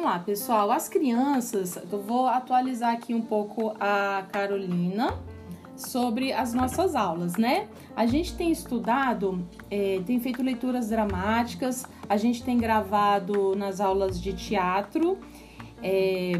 vamos lá, pessoal. As crianças, eu vou atualizar aqui um pouco a Carolina sobre as nossas aulas, né? A gente tem estudado, é, tem feito leituras dramáticas, a gente tem gravado nas aulas de teatro é,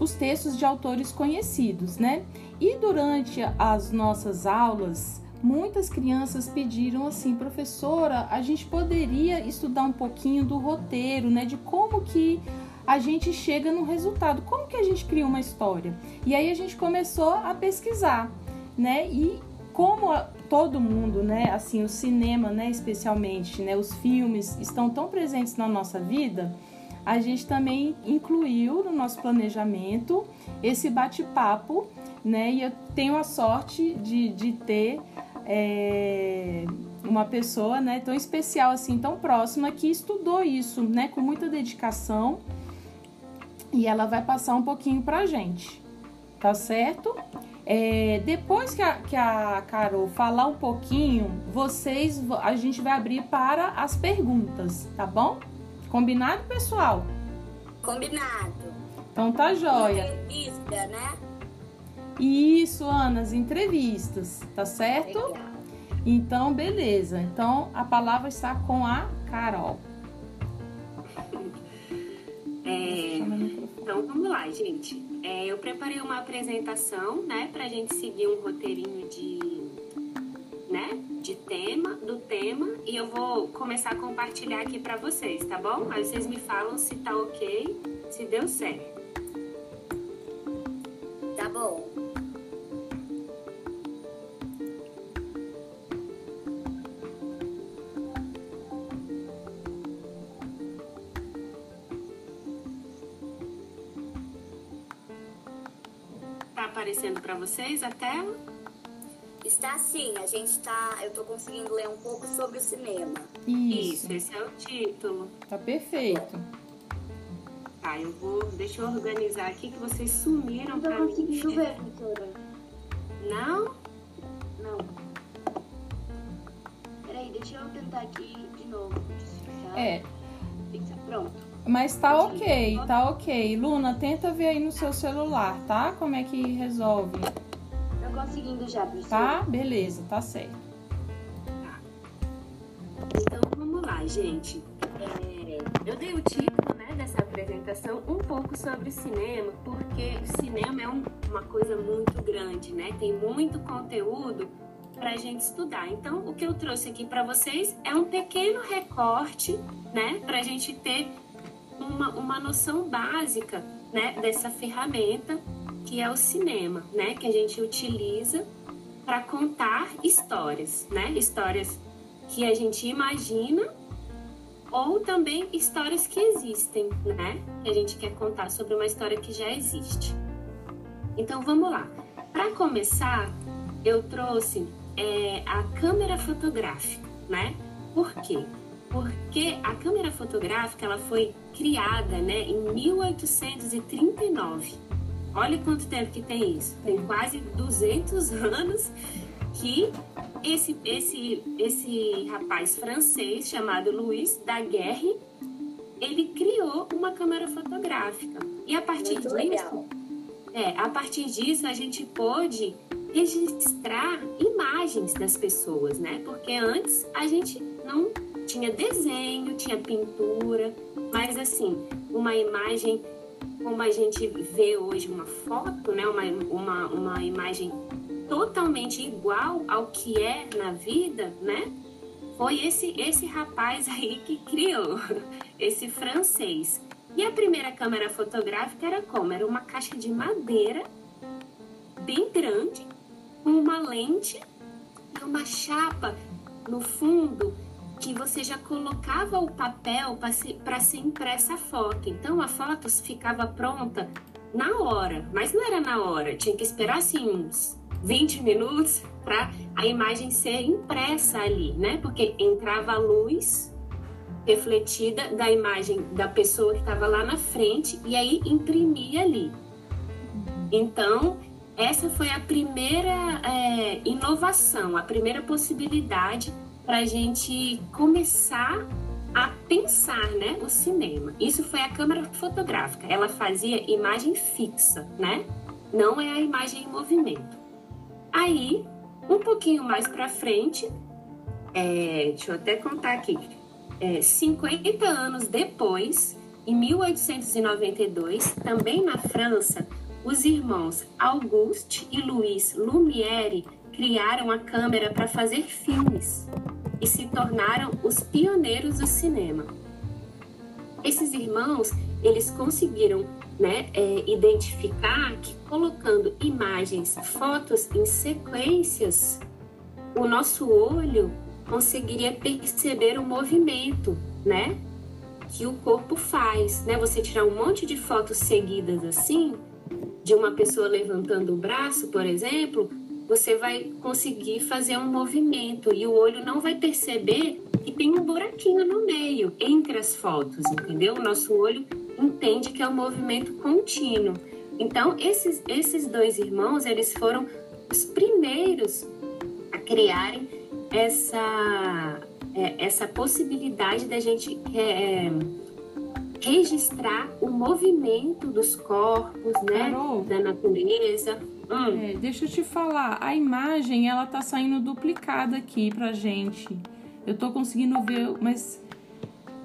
os textos de autores conhecidos, né? E durante as nossas aulas, muitas crianças pediram assim, professora, a gente poderia estudar um pouquinho do roteiro, né? De como que a gente chega no resultado, como que a gente cria uma história. E aí a gente começou a pesquisar né? E como todo mundo, né, assim, o cinema, né, especialmente, né, os filmes estão tão presentes na nossa vida, a gente também incluiu no nosso planejamento esse bate-papo, né? E eu tenho a sorte de, de ter é, uma pessoa, né, tão especial assim, tão próxima que estudou isso, né, com muita dedicação. E ela vai passar um pouquinho pra gente, tá certo? É, depois que a, que a Carol falar um pouquinho, vocês a gente vai abrir para as perguntas, tá bom? Combinado, pessoal? Combinado. Então tá jóia. Entrevista, né? Isso, Ana, as entrevistas, tá certo? Legal. Então, beleza. Então a palavra está com a Carol. É, então vamos lá, gente. É, eu preparei uma apresentação, né, para a gente seguir um roteirinho de, né, de tema, do tema, e eu vou começar a compartilhar aqui para vocês, tá bom? Aí vocês me falam se tá ok, se deu certo. Tá bom. Tá aparecendo para vocês a tela? Está sim, a gente tá. Eu tô conseguindo ler um pouco sobre o cinema. Isso, Isso, esse é o título. tá perfeito. Tá, eu vou. Deixa eu organizar aqui que vocês sumiram tô mim. conseguindo ver, doutora. Não? Não. Peraí, deixa eu tentar aqui de novo. É. mas tá ok, tá ok. Luna, tenta ver aí no seu celular, tá? Como é que resolve? Tô conseguindo já, professor. Tá? Beleza, tá certo. Então vamos lá, gente. É, eu dei o título né, dessa apresentação um pouco sobre cinema, porque o cinema é um- uma coisa muito grande, né? Tem muito conteúdo para a gente estudar. Então, o que eu trouxe aqui para vocês é um pequeno recorte, né, para a gente ter uma, uma noção básica, né, dessa ferramenta que é o cinema, né, que a gente utiliza para contar histórias, né, histórias que a gente imagina ou também histórias que existem, né? Que a gente quer contar sobre uma história que já existe. Então vamos lá. Para começar, eu trouxe é, a câmera fotográfica, né? Por quê? Porque a câmera fotográfica ela foi criada, né, em 1839. Olha quanto tempo que tem isso. Tem quase 200 anos que esse, esse, esse rapaz francês chamado Louis Daguerre, ele criou uma câmera fotográfica. E a partir Muito disso, legal. é, a partir disso a gente pôde registrar imagens das pessoas, né? Porque antes a gente não tinha desenho, tinha pintura, mas assim, uma imagem como a gente vê hoje uma foto, né? Uma, uma, uma imagem totalmente igual ao que é na vida, né? Foi esse esse rapaz aí que criou, esse francês. E a primeira câmera fotográfica era como? Era uma caixa de madeira bem grande, com uma lente e uma chapa no fundo que você já colocava o papel para ser, ser impressa a foto. Então a foto ficava pronta na hora, mas não era na hora, tinha que esperar assim uns 20 minutos para a imagem ser impressa ali, né? Porque entrava a luz refletida da imagem da pessoa que estava lá na frente e aí imprimia ali. Então, essa foi a primeira é, inovação, a primeira possibilidade para a gente começar a pensar, né, o cinema. Isso foi a câmera fotográfica. Ela fazia imagem fixa, né? Não é a imagem em movimento. Aí, um pouquinho mais para frente, é, deixa eu até contar aqui, é, 50 anos depois, em 1892, também na França, os irmãos Auguste e Louis Lumière criaram a câmera para fazer filmes e se tornaram os pioneiros do cinema. Esses irmãos, eles conseguiram né, é, identificar que colocando imagens, fotos em sequências, o nosso olho conseguiria perceber o movimento, né, que o corpo faz, né? Você tirar um monte de fotos seguidas assim, de uma pessoa levantando o braço, por exemplo, você vai conseguir fazer um movimento e o olho não vai perceber que tem um buraquinho no meio entre as fotos, entendeu? O nosso olho entende que é um movimento contínuo. Então, esses, esses dois irmãos, eles foram os primeiros a criarem essa, é, essa possibilidade da gente é, é registrar o movimento dos corpos, né? Carol, da natureza. Hum. É, deixa eu te falar, a imagem ela tá saindo duplicada aqui pra gente. Eu tô conseguindo ver, mas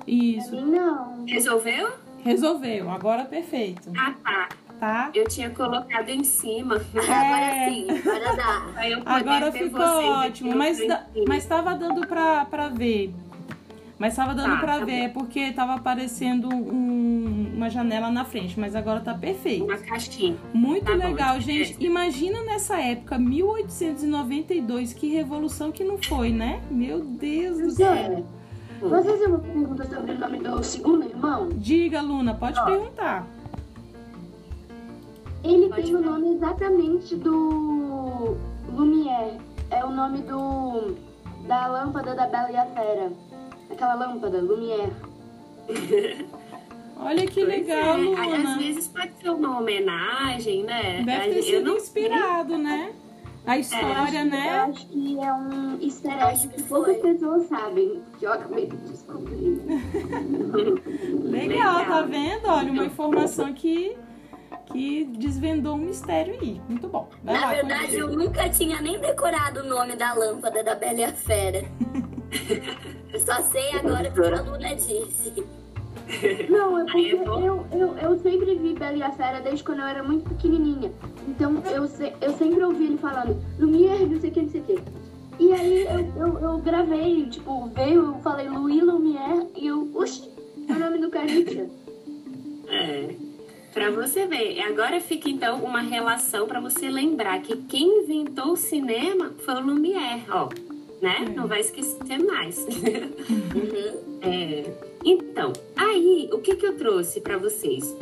isso. Não. Resolveu? Resolveu, agora perfeito. Ah, tá. Tá? Eu tinha colocado em cima. É. Agora sim, agora dá. Agora ficou ótimo, mas, mas tava dando pra, pra ver. Mas tava dando tá, pra tá ver, bom. porque tava aparecendo um, uma janela na frente, mas agora tá perfeito. Uma caixinha. Muito tá legal, bom, gente. É. Imagina nessa época, 1892, que revolução que não foi, né? Meu Deus do céu. Vocês têm uma pergunta sobre o nome do segundo irmão? Diga, Luna, pode perguntar. Ele pode tem o nome exatamente do Lumière. É o nome do da lâmpada da Bela e a Fera aquela lâmpada Lumière. Olha que pois legal, é. Luna. Às vezes pode ser uma homenagem, né? Deve ter sido inspirado, né? A história, é, né? Eu acho que é um easter egg que poucas pessoas sabem. Que eu acabei de descobrir. legal, legal, tá vendo? Olha, uma informação que, que desvendou um mistério aí. Muito bom. Vai Na lá, verdade, eu nunca tinha nem decorado o nome da lâmpada da Bela e a Fera. Eu só sei agora que a Luna disse. Não, é porque eu, eu, eu sempre vi Bela e a Fera desde quando eu era muito pequenininha. Então eu, eu sempre ouvi ele falando Lumière, não sei o que, não sei o que. E aí eu, eu, eu gravei, tipo, veio, eu falei Louis Lumière e eu, oxi, é o nome do Carnitia. É. Pra você ver, agora fica então uma relação para você lembrar que quem inventou o cinema foi o Lumière, ó né? Uhum. Não vai esquecer mais. Uhum. é, então, aí, o que, que eu trouxe para vocês?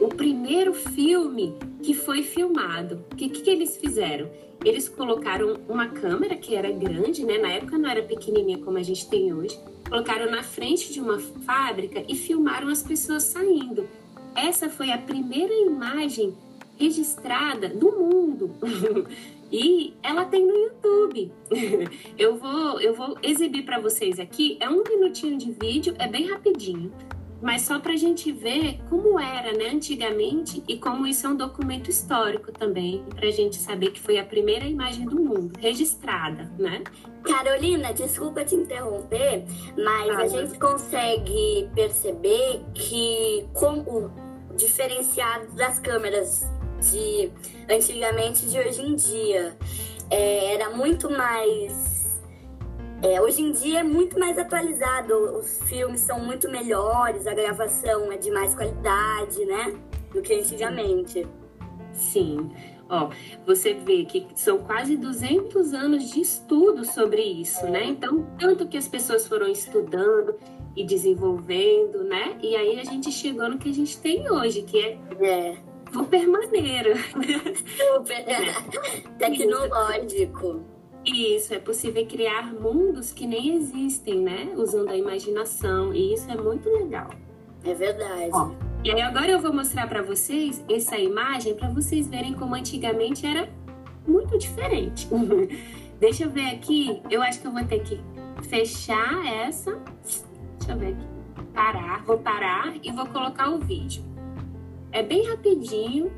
O primeiro filme que foi filmado, o que, que eles fizeram? Eles colocaram uma câmera que era grande, né? Na época não era pequenininha como a gente tem hoje. Colocaram na frente de uma fábrica e filmaram as pessoas saindo. Essa foi a primeira imagem registrada do mundo. E ela tem no YouTube. eu vou eu vou exibir para vocês aqui. É um minutinho de vídeo, é bem rapidinho, mas só para a gente ver como era, né, antigamente e como isso é um documento histórico também, para a gente saber que foi a primeira imagem do mundo registrada, né? Carolina, desculpa te interromper, mas ah, a gente consegue perceber que como diferenciado das câmeras de antigamente de hoje em dia. É, era muito mais. É, hoje em dia é muito mais atualizado, os filmes são muito melhores, a gravação é de mais qualidade, né? Do que antigamente. Sim. Ó, você vê que são quase 200 anos de estudo sobre isso, né? Então, tanto que as pessoas foram estudando e desenvolvendo, né? E aí a gente chegou no que a gente tem hoje, que é, é super maneiro. Super tecnológico. Isso, é possível criar mundos que nem existem, né? Usando a imaginação. E isso é muito legal. É verdade. Ó, e aí agora eu vou mostrar para vocês essa imagem para vocês verem como antigamente era muito diferente. Deixa eu ver aqui. Eu acho que eu vou ter que fechar essa Deixa eu ver aqui. Parar, vou parar e vou colocar o vídeo. É bem rapidinho,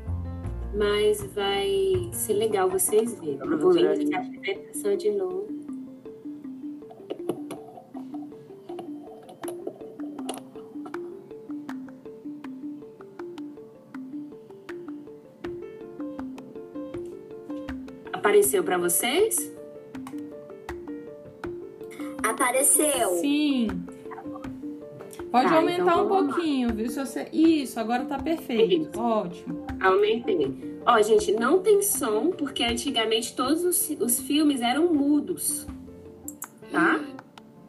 mas vai ser legal vocês verem. Eu vou iniciar a apresentação de novo. Apareceu para vocês? Apareceu. Sim. Pode tá, aumentar então um pouquinho, lá. viu? Se você... Isso, agora tá perfeito. Isso. Ótimo. Aumentei. Ó, gente, não tem som, porque antigamente todos os, os filmes eram mudos. Tá?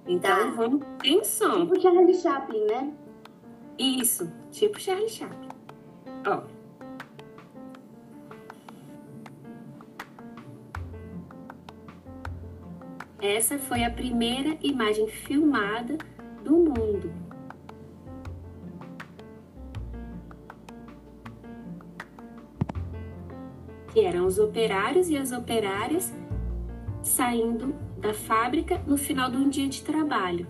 Então tá. vamos tem som. Tipo Charlie Chaplin, né? Isso, tipo Charlie Chaplin. Ó. Essa foi a primeira imagem filmada Que eram os operários e as operárias saindo da fábrica no final de um dia de trabalho.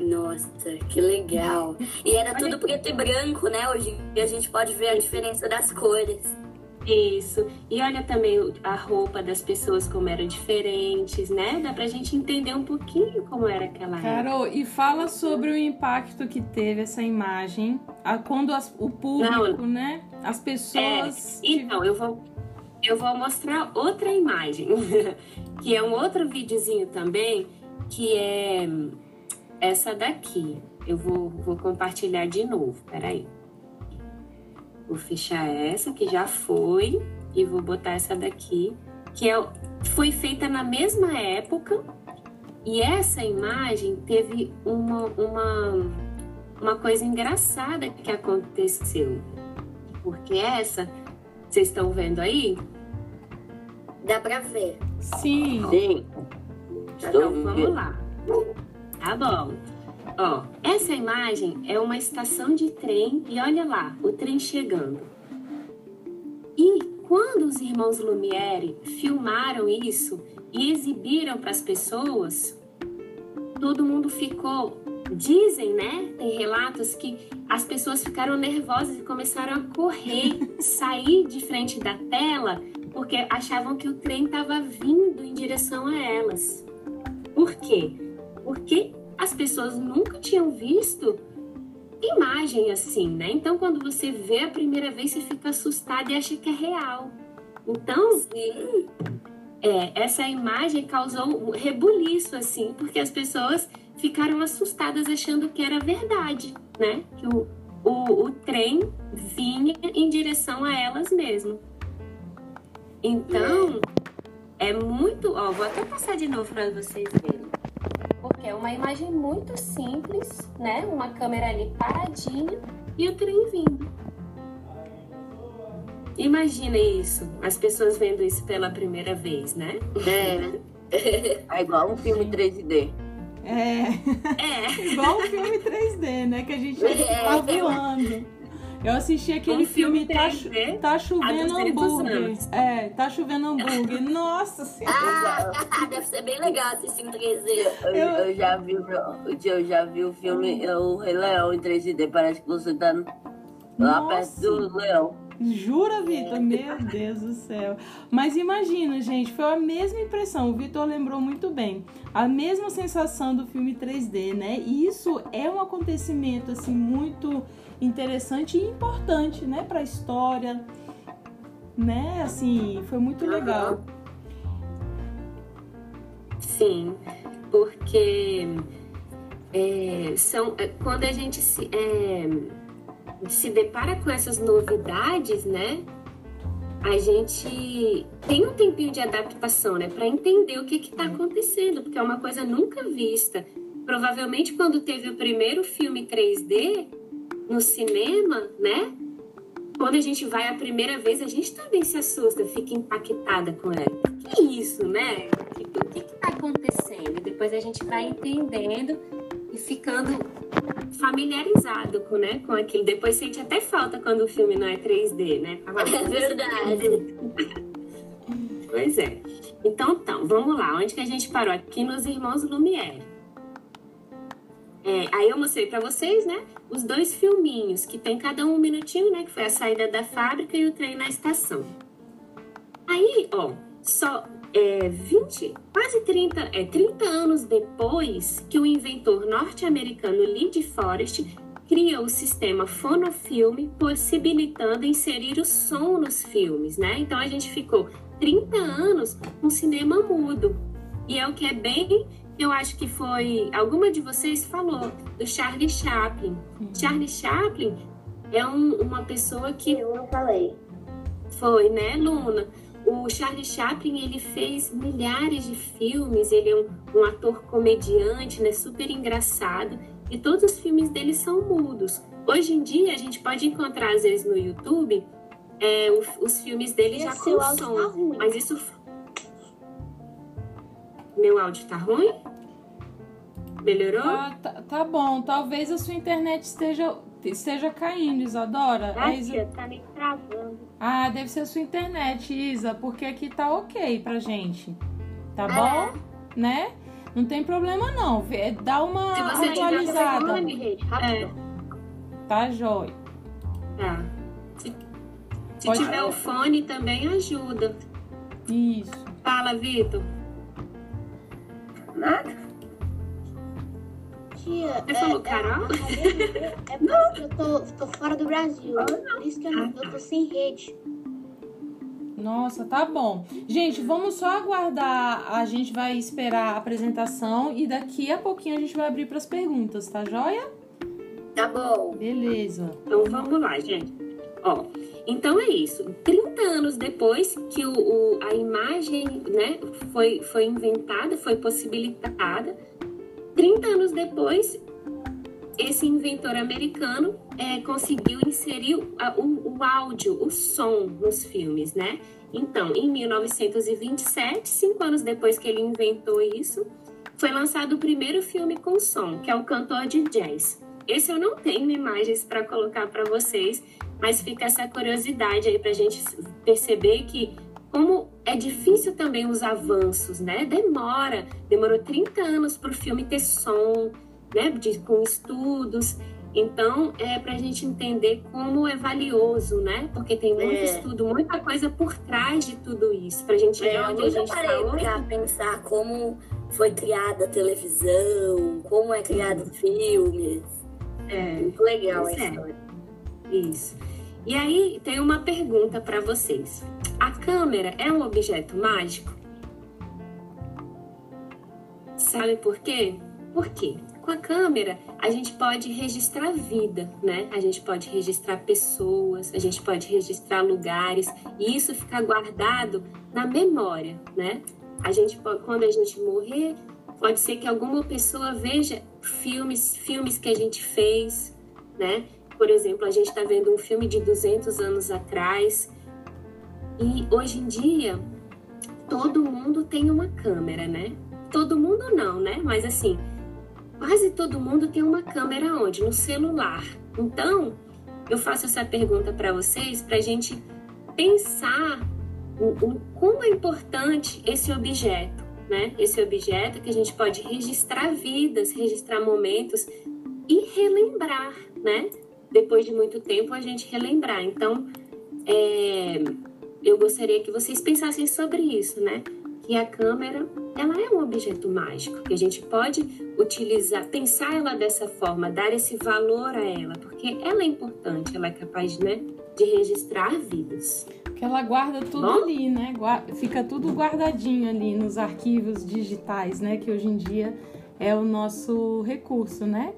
Nossa, que legal. E era Olha tudo preto e branco, né? Hoje a gente pode ver a diferença das cores. Isso. E olha também a roupa das pessoas como eram diferentes, né? Dá pra gente entender um pouquinho como era aquela Carol, época. e fala sobre o impacto que teve essa imagem a, quando as, o público, Não, né? As pessoas. É, então, eu vou, eu vou mostrar outra imagem, que é um outro videozinho também, que é essa daqui. Eu vou, vou compartilhar de novo, peraí. Vou fechar essa que já foi e vou botar essa daqui, que é, foi feita na mesma época. E essa imagem teve uma, uma, uma coisa engraçada que aconteceu. Porque essa, vocês estão vendo aí? Dá pra ver. Sim. Sim. Então vamos lá. Tá bom. Ó, essa imagem é uma estação de trem e olha lá, o trem chegando. E quando os irmãos Lumière filmaram isso e exibiram para as pessoas, todo mundo ficou. Dizem, né? Tem relatos que as pessoas ficaram nervosas e começaram a correr, sair de frente da tela, porque achavam que o trem estava vindo em direção a elas. Por quê? Porque as pessoas nunca tinham visto imagem assim, né? Então, quando você vê a primeira vez, você fica assustado e acha que é real. Então, Sim. É, essa imagem causou um rebuliço, assim, porque as pessoas ficaram assustadas achando que era verdade, né? Que o, o, o trem vinha em direção a elas mesmo. Então, é muito. Ó, vou até passar de novo para vocês verem é uma imagem muito simples, né? Uma câmera ali paradinha e o trem vindo. Imagina isso, as pessoas vendo isso pela primeira vez, né? É. É igual um filme 3D. É. É. igual um filme 3D, né? Que a gente é. tá voando. Eu assisti aquele um filme, filme tá, tá Chovendo Hambúrguer. Anos. É, Tá Chovendo Hambúrguer. Nossa Senhora. Ah, deve ser bem legal assistir em 3D. Eu, eu, eu já, vi, eu já vi o filme O Rei Leão em 3D. Parece que você tá lá Nossa. perto do leão. Jura, Vitor? Meu Deus do céu. Mas imagina, gente, foi a mesma impressão. O Vitor lembrou muito bem. A mesma sensação do filme 3D, né? E isso é um acontecimento, assim, muito interessante e importante, né, para a história, né? Assim, foi muito legal. Sim, porque é, são é, quando a gente se, é, se depara com essas novidades, né? A gente tem um tempinho de adaptação, né, para entender o que está acontecendo, porque é uma coisa nunca vista. Provavelmente quando teve o primeiro filme 3D, no cinema, né? Quando a gente vai a primeira vez, a gente também se assusta, fica impactada com ela. Que isso, né? O que está acontecendo? E depois a gente vai entendendo e ficando familiarizado com, né, com aquilo. Depois sente até falta quando o filme não é 3D, né? É verdade. pois é. Então, então, vamos lá. Onde que a gente parou? Aqui nos Irmãos Lumière. É, aí eu mostrei para vocês, né, os dois filminhos, que tem cada um um minutinho, né, que foi a saída da fábrica e o trem na estação. Aí, ó, só é, 20, quase 30, é, 30 anos depois que o inventor norte-americano de Forest cria o sistema fonofilme, possibilitando inserir o som nos filmes, né? Então a gente ficou 30 anos com cinema mudo. E é o que é bem eu acho que foi alguma de vocês falou do Charlie Chaplin. Uhum. Charlie Chaplin é um, uma pessoa que eu não falei. Foi, né, Luna? O Charlie Chaplin ele fez milhares de filmes. Ele é um, um ator comediante, né, super engraçado. E todos os filmes dele são mudos. Hoje em dia a gente pode encontrar às vezes no YouTube é, os, os filmes dele Esse já com som. Tá mas isso meu áudio tá ruim? Melhorou? Ah, tá, tá, bom. Talvez a sua internet esteja, esteja caindo, Isadora. Ah, Isa... tá me travando. Ah, deve ser a sua internet, Isa, porque aqui tá ok pra gente. Tá bom? Né? Não tem problema não. Dá uma Se você atualizada. Fone, gente, é. Tá jóia. Tá. Se, se tiver o fone também ajuda. Isso. Fala, Vitor. Nada. Tia, Você é, falou Carol? É, é, é porque eu tô, tô fora do Brasil. Por isso que eu, eu tô sem rede. Nossa, tá bom. Gente, vamos só aguardar. A gente vai esperar a apresentação e daqui a pouquinho a gente vai abrir para as perguntas, tá joia? Tá bom. Beleza. Então vamos lá, gente. Ó, então é isso. 30 anos depois que o, o, a imagem né, foi, foi inventada, foi possibilitada, 30 anos depois, esse inventor americano é, conseguiu inserir o, o, o, áudio, o som nos filmes, né? Então, em 1927, cinco anos depois que ele inventou isso, foi lançado o primeiro filme com som, que é o Cantor de Jazz. Esse eu não tenho imagens para colocar para vocês, mas fica essa curiosidade aí para a gente perceber que como é difícil também os avanços, né? Demora, demorou 30 anos para o filme ter som, né? De, com estudos. Então, é para a gente entender como é valioso, né? Porque tem muito é. estudo, muita coisa por trás de tudo isso, para a gente é, onde a gente está hoje. para pensar como foi criada a televisão, como é criado filmes. É, muito legal a é. história. Isso. E aí tem uma pergunta para vocês. A câmera é um objeto mágico? Sabe por quê? Por quê? Com a câmera, a gente pode registrar vida, né? A gente pode registrar pessoas, a gente pode registrar lugares, e isso fica guardado na memória, né? A gente quando a gente morrer, pode ser que alguma pessoa veja filmes, filmes que a gente fez, né? Por exemplo, a gente está vendo um filme de 200 anos atrás e hoje em dia todo mundo tem uma câmera, né? Todo mundo não, né? Mas assim, quase todo mundo tem uma câmera onde? No celular. Então, eu faço essa pergunta para vocês para a gente pensar o, como é importante esse objeto, né? Esse objeto que a gente pode registrar vidas, registrar momentos e relembrar, né? Depois de muito tempo, a gente relembrar. Então, é, eu gostaria que vocês pensassem sobre isso, né? Que a câmera, ela é um objeto mágico, que a gente pode utilizar, pensar ela dessa forma, dar esse valor a ela, porque ela é importante, ela é capaz, né, de registrar vidas. Que ela guarda tudo Bom? ali, né? Fica tudo guardadinho ali nos arquivos digitais, né? Que hoje em dia é o nosso recurso, né?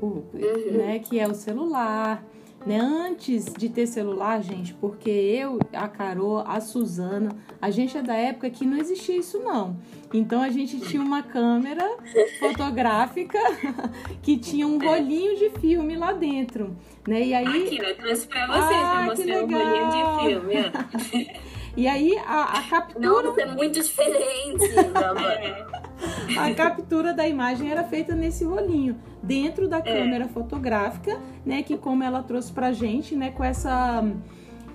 O, uhum. né, que é o celular. Né? Antes de ter celular, gente, porque eu, a Carol, a Suzana, a gente é da época que não existia isso não. Então a gente tinha uma câmera fotográfica que tinha um rolinho de filme lá dentro, né? E aí Aqui, eu trouxe vocês ah, pra mostrar o rolinho de filme. e aí a, a captura Nossa, é muito diferente. a captura da imagem era feita nesse rolinho dentro da é. câmera fotográfica, né? Que como ela trouxe pra gente, né? Com essa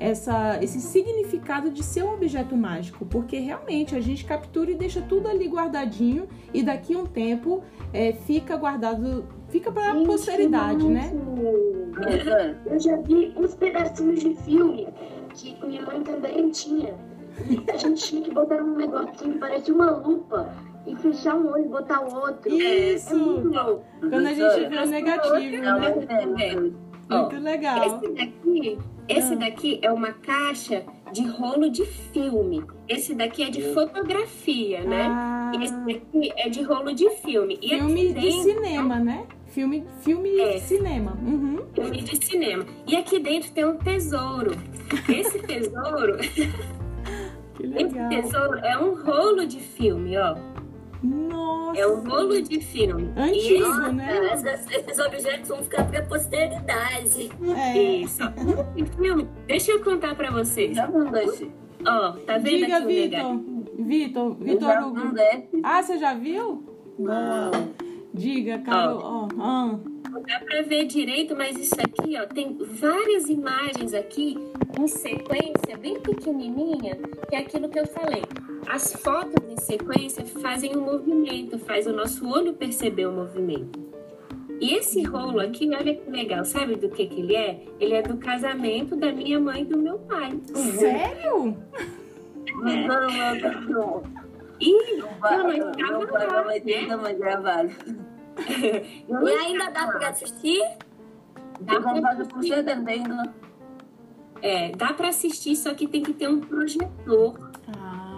essa, esse significado de ser um objeto mágico, porque realmente a gente captura e deixa tudo ali guardadinho e daqui a um tempo é, fica guardado, fica para a posteridade, né? Eu já vi uns pedacinhos de filme que minha mãe também tinha. E a gente tinha que botar um negocinho, parece uma lupa e fechar um olho e botar o outro. Isso! É muito louco. Quando a gente vê o negativo, né? Muito legal. Esse daqui, esse Ah. daqui é uma caixa de rolo de filme. Esse daqui é de fotografia, né? Ah, Esse daqui é de rolo de filme. E filme aqui de dentro, cinema, né? Filme, filme É. de cinema. Uhum. filme de cinema. E aqui dentro tem um tesouro. Esse tesouro, Que esse legal. tesouro é um rolo de filme, ó. Nossa. É um rolo de filme. E Antigo, Nossa, né? essas- esses objetos vão ficar pra posteridade. É. Isso. Filme, deixa eu contar pra vocês. Já um desse. Ó, tá vendo Diga, aqui o? Vitor. Vitor, Vitor Hugo. Ah, você já viu? Boa. Diga, Carol. Ó, ah. Não dá pra ver direito, mas isso aqui, ó, tem várias imagens aqui em sequência, bem pequenininha, que é aquilo que eu falei. As fotos em sequência fazem um movimento, faz o nosso olho perceber o movimento. E esse rolo aqui, olha que legal, sabe do que que ele é? Ele é do casamento da minha mãe e do meu pai. Sério? É. Não, não, não. E Não vai, Não, mas não tava vai, lá, né? gravado. E ainda dá pra assistir? dá pra comprado por 70, É, dá para assistir, só que tem que ter um projetor. Ah,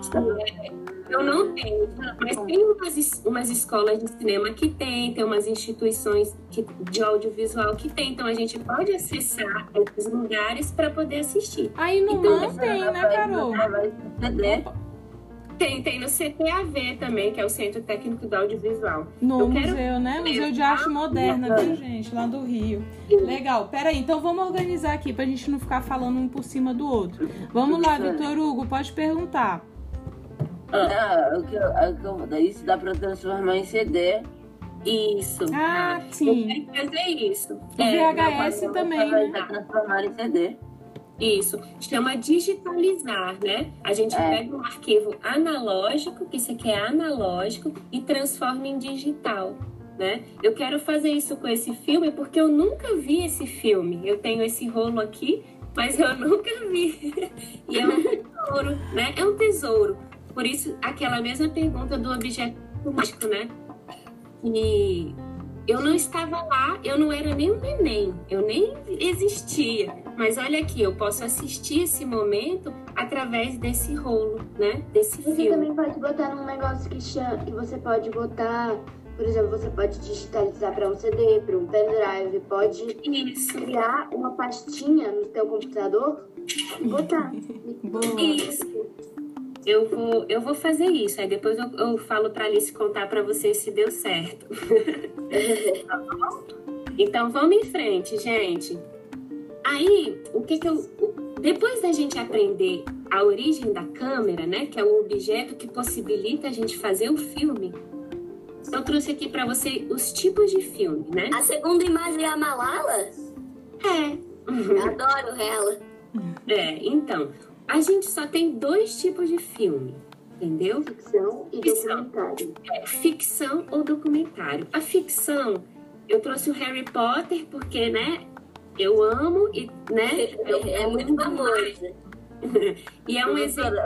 Eu não tenho, mas tem umas, umas escolas de cinema que tem, tem umas instituições que- de audiovisual que tem, então a gente pode acessar esses lugares para poder assistir. Aí no Então, MAN tem, né, Carol? Tem, tem no CTAV também, que é o Centro Técnico do Audiovisual. No Eu quero museu, né? Museu de Arte Moderna, viu, gente? Lá do Rio. Legal. Peraí, então vamos organizar aqui pra gente não ficar falando um por cima do outro. Vamos lá, Vitor Hugo, pode perguntar. Ah, o que eu, o que eu- isso dá pra transformar em CD. Isso. Ah, sim. Eu quero fazer isso. O É, VHS também, Vai né? transformar em CD. Isso, chama digitalizar, né? A gente É. pega um arquivo analógico, que isso aqui é analógico, e transforma em digital, né? Eu quero fazer isso com esse filme porque eu nunca vi esse filme. Eu tenho esse rolo aqui, mas eu nunca vi. E é um tesouro, né? É um tesouro. Por isso, aquela mesma pergunta do objeto mágico, né? E eu não estava lá, eu não era nem um neném, eu nem existia. Mas olha aqui, eu posso assistir esse momento através desse rolo, né? Desse Você filme. também pode botar num negócio que, chama, que você pode botar, por exemplo, você pode digitalizar para um CD, para um pendrive, pode Isso, criar uma pastinha no teu computador e botar. Boa. isso. Eu vou, eu vou fazer isso. Aí depois eu, eu falo pra Alice contar pra vocês se deu certo. Tá bom? então vamos em frente, gente. Aí, o que que eu. Depois da gente aprender a origem da câmera, né? Que é o objeto que possibilita a gente fazer o filme. Eu trouxe aqui pra você os tipos de filme, né? A segunda imagem é a Malala? É. Eu adoro ela. É, então. A gente só tem dois tipos de filme, entendeu? Ficção e Ficção. documentário. É ficção ou documentário. A ficção, eu trouxe o Harry Potter porque, né? Eu amo e, né? É muito famosa. E é um exemplo,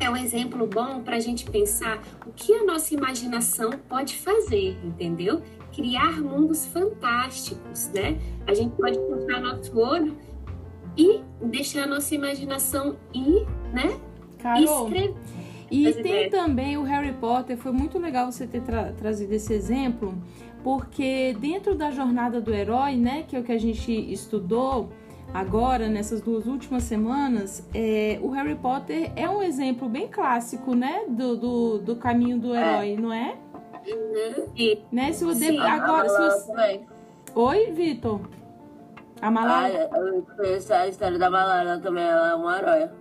é um exemplo bom para a gente pensar o que a nossa imaginação pode fazer, entendeu? Criar mundos fantásticos, né? A gente pode fechar nosso olho e deixar a nossa imaginação ir, né? Carol, escrever. E As tem ideias. também o Harry Potter, foi muito legal você ter tra- trazido esse exemplo, porque dentro da jornada do herói, né, que é o que a gente estudou agora, nessas duas últimas semanas, é, o Harry Potter é um exemplo bem clássico, né, do, do, do caminho do herói, não é? E Né? Se você, Sim. agora, se você... Oi, Vitor? A Ah, Malala, eu conheço a história da Malala também, ela é uma heróia.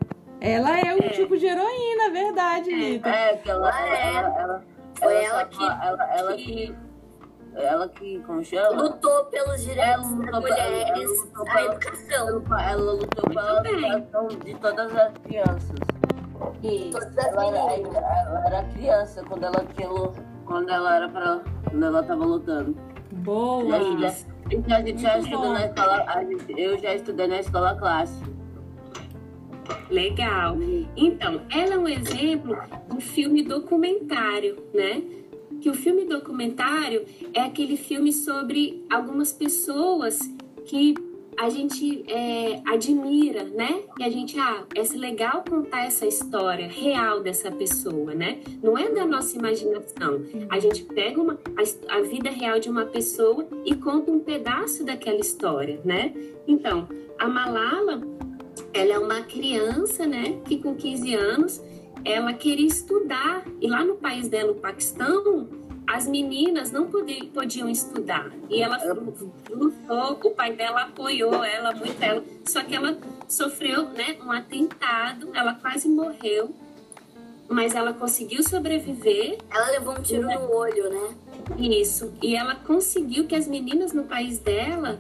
ela é um É. tipo de heroína, verdade, Vitor. É, que ela, é. ela, ela, Foi ela ela que- ela, ela que- que ela que, como chama? Lutou pelos direitos lutou das mulheres, lutou a educação. Ela lutou pela educação de todas as crianças. As Ela ela era criança quando ela quando ela era pra. quando ela tava lutando. Boa! E aí, né? Então a gente já estudou na escola. a gente- eu já estudei na escola classe. Legal. Então, ela é um exemplo de filme documentário, né? Que o filme documentário é aquele filme sobre algumas pessoas que a gente é, admira, né? E a gente, ah, é legal contar essa história real dessa pessoa, né? Não é da nossa imaginação. A gente pega uma, a, a vida real de uma pessoa e conta um pedaço daquela história, né? Então, a Malala, ela é uma criança, né? Que com 15 anos, ela queria estudar. E lá no país dela, o Paquistão, as meninas não podi- podiam estudar. E ela lutou, o pai dela apoiou ela muito, ela, só que ela sofreu né, um atentado, ela quase morreu, mas ela conseguiu sobreviver Ela levou um tiro no olho, né? isso. E ela conseguiu que as meninas no país dela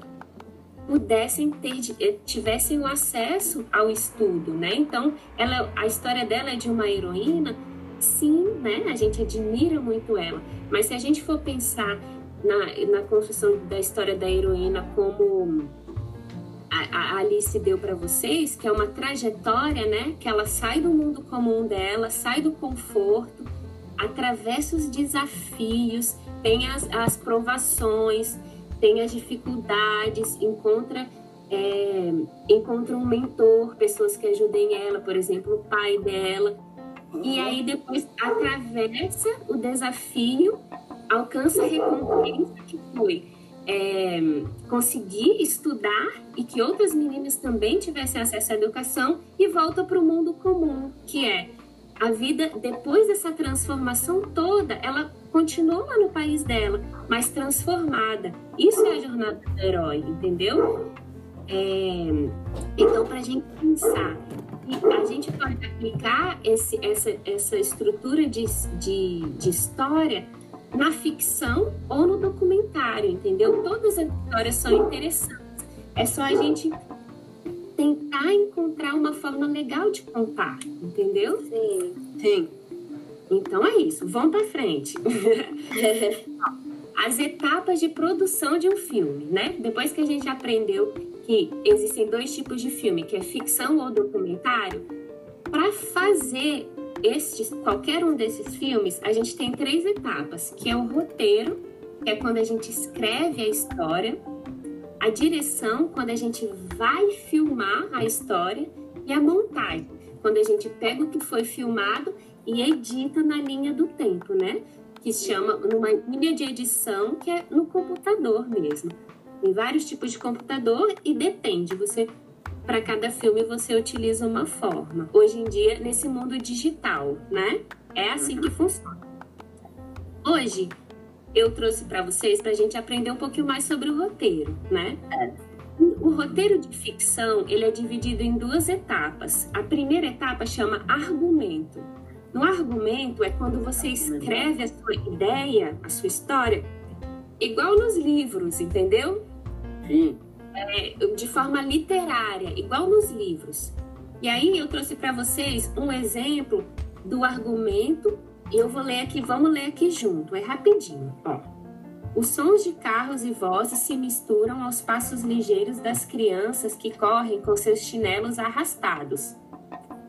pudessem ter, eh, tivessem o acesso ao estudo, né? Então, ela, a história dela é de uma heroína, sim, né? A gente admira muito ela. Mas se a gente for pensar na, na construção da história da heroína como a, a Alice deu para vocês, que é uma trajetória, né? Que ela sai do mundo comum dela, sai do conforto, atravessa os desafios, tem as, as provações, tem as dificuldades, encontra é, encontra um mentor, pessoas que ajudem ela, por exemplo, o pai dela. E aí depois atravessa o desafio, alcança a recompensa que foi é, conseguir estudar e que outras meninas também tivessem acesso à educação e volta para o mundo comum, que é a vida depois dessa transformação toda, ela continuou lá no país dela, mas transformada. Isso é a jornada do herói, entendeu? É, então, para a gente pensar, a gente pode aplicar esse, essa, essa estrutura de, de, de história na ficção ou no documentário, entendeu? Todas as histórias são interessantes. É só a gente tentar encontrar uma forma legal de contar, entendeu? Sim. Sim. Então é isso, vamos para frente. As etapas de produção de um filme, né? Depois que a gente aprendeu que existem dois tipos de filme, que é ficção ou documentário, para fazer estes, qualquer um desses filmes, a gente tem três etapas, que é o roteiro, que é quando a gente escreve a história, a direção, quando a gente vai filmar a história, e a montagem, quando a gente pega o que foi filmado e edita na linha do tempo, né? Que chama numa linha de edição que é no computador mesmo. Tem vários tipos de computador e depende. Você para cada filme você utiliza uma forma. Hoje em dia nesse mundo digital, né? É assim que funciona. Hoje eu trouxe para vocês para a gente aprender um pouquinho mais sobre o roteiro, né? O roteiro de ficção ele é dividido em duas etapas. A primeira etapa chama argumento. No argumento é quando você escreve a sua ideia, a sua história, igual nos livros, entendeu? Sim. É, de forma literária, igual nos livros. E aí eu trouxe para vocês um exemplo do argumento. Eu vou ler aqui, vamos ler aqui junto, é rapidinho. Ó. Os sons de carros e vozes se misturam aos passos ligeiros das crianças que correm com seus chinelos arrastados.